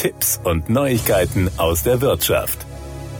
Tipps und Neuigkeiten aus der Wirtschaft.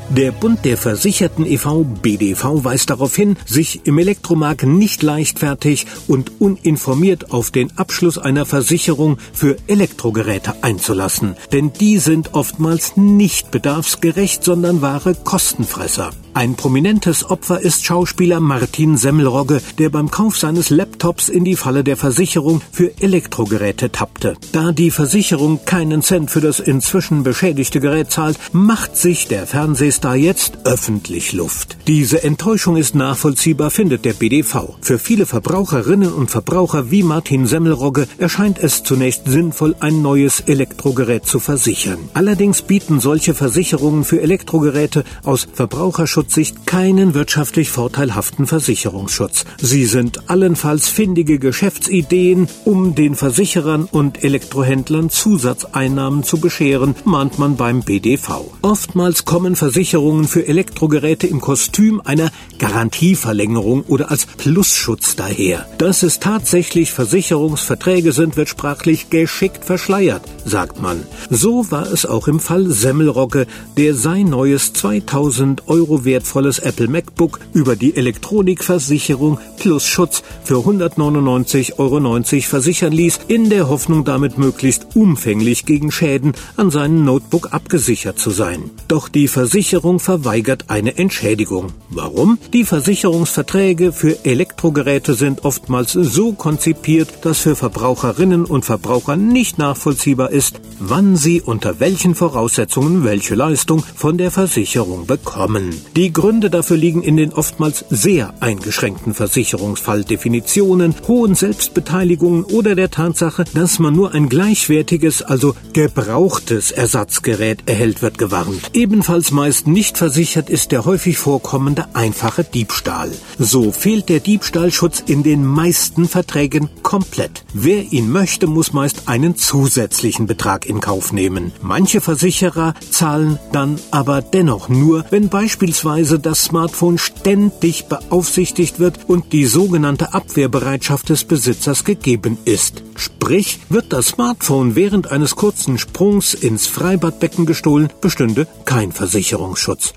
Der Bund der Versicherten e.V. BDV weist darauf hin, sich im Elektromarkt nicht leichtfertig und uninformiert auf den Abschluss einer Versicherung für Elektrogeräte einzulassen. Denn die sind oftmals nicht bedarfsgerecht, sondern wahre Kostenfresser. Ein prominentes Opfer ist Schauspieler Martin Semmelrogge, der beim Kauf seines Laptops in die Falle der Versicherung für Elektrogeräte tappte. Da die Versicherung keinen Cent für das inzwischen beschädigte Gerät zahlt, macht sich der Fernsehstar jetzt öffentlich Luft. Diese Enttäuschung ist nachvollziehbar, findet der BDV. Für viele Verbraucherinnen und Verbraucher wie Martin Semmelrogge erscheint es zunächst sinnvoll, ein neues Elektrogerät zu versichern. Allerdings bieten solche Versicherungen für Elektrogeräte aus Verbraucherschutz Datenschutzsicht keinen wirtschaftlich vorteilhaften Versicherungsschutz. Sie sind allenfalls findige Geschäftsideen, um den Versicherern und Elektrohändlern Zusatzeinnahmen zu bescheren, mahnt man beim BDV. Oftmals kommen Versicherungen für Elektrogeräte im Kostüm einer Garantieverlängerung oder als Plusschutz daher. Dass es tatsächlich Versicherungsverträge sind, wird sprachlich geschickt verschleiert, sagt man. So war es auch im Fall Semmelrogge, der sein neues 2000 Euro wertvolles Apple MacBook über die Elektronikversicherung plus Schutz für 199,90 Euro versichern ließ, in der Hoffnung damit möglichst umfänglich gegen Schäden an seinem Notebook abgesichert zu sein. Doch die Versicherung verweigert eine Entschädigung. Warum? Die Versicherungsverträge für Elektrogeräte sind oftmals so konzipiert, dass für Verbraucherinnen und Verbraucher nicht nachvollziehbar ist, wann sie unter welchen Voraussetzungen welche Leistung von der Versicherung bekommen. Die Gründe dafür liegen in den oftmals sehr eingeschränkten Versicherungsfalldefinitionen, hohen Selbstbeteiligungen oder der Tatsache, dass man nur ein gleichwertiges, also gebrauchtes Ersatzgerät erhält, wird gewarnt. Ebenfalls meist nicht versichert ist der häufig vorkommende einfache Diebstahl. So fehlt der Diebstahlschutz in den meisten Verträgen komplett. Wer ihn möchte, muss meist einen zusätzlichen Betrag in Kauf nehmen. Manche Versicherer zahlen dann aber dennoch nur, wenn beispielsweise beispielsweise das Smartphone ständig beaufsichtigt wird und die sogenannte Abwehrbereitschaft des Besitzers gegeben ist. Sprich, wird das Smartphone während eines kurzen Sprungs ins Freibadbecken gestohlen, bestünde kein Versicherungsschutz.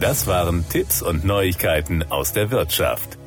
Das waren Tipps und Neuigkeiten aus der Wirtschaft.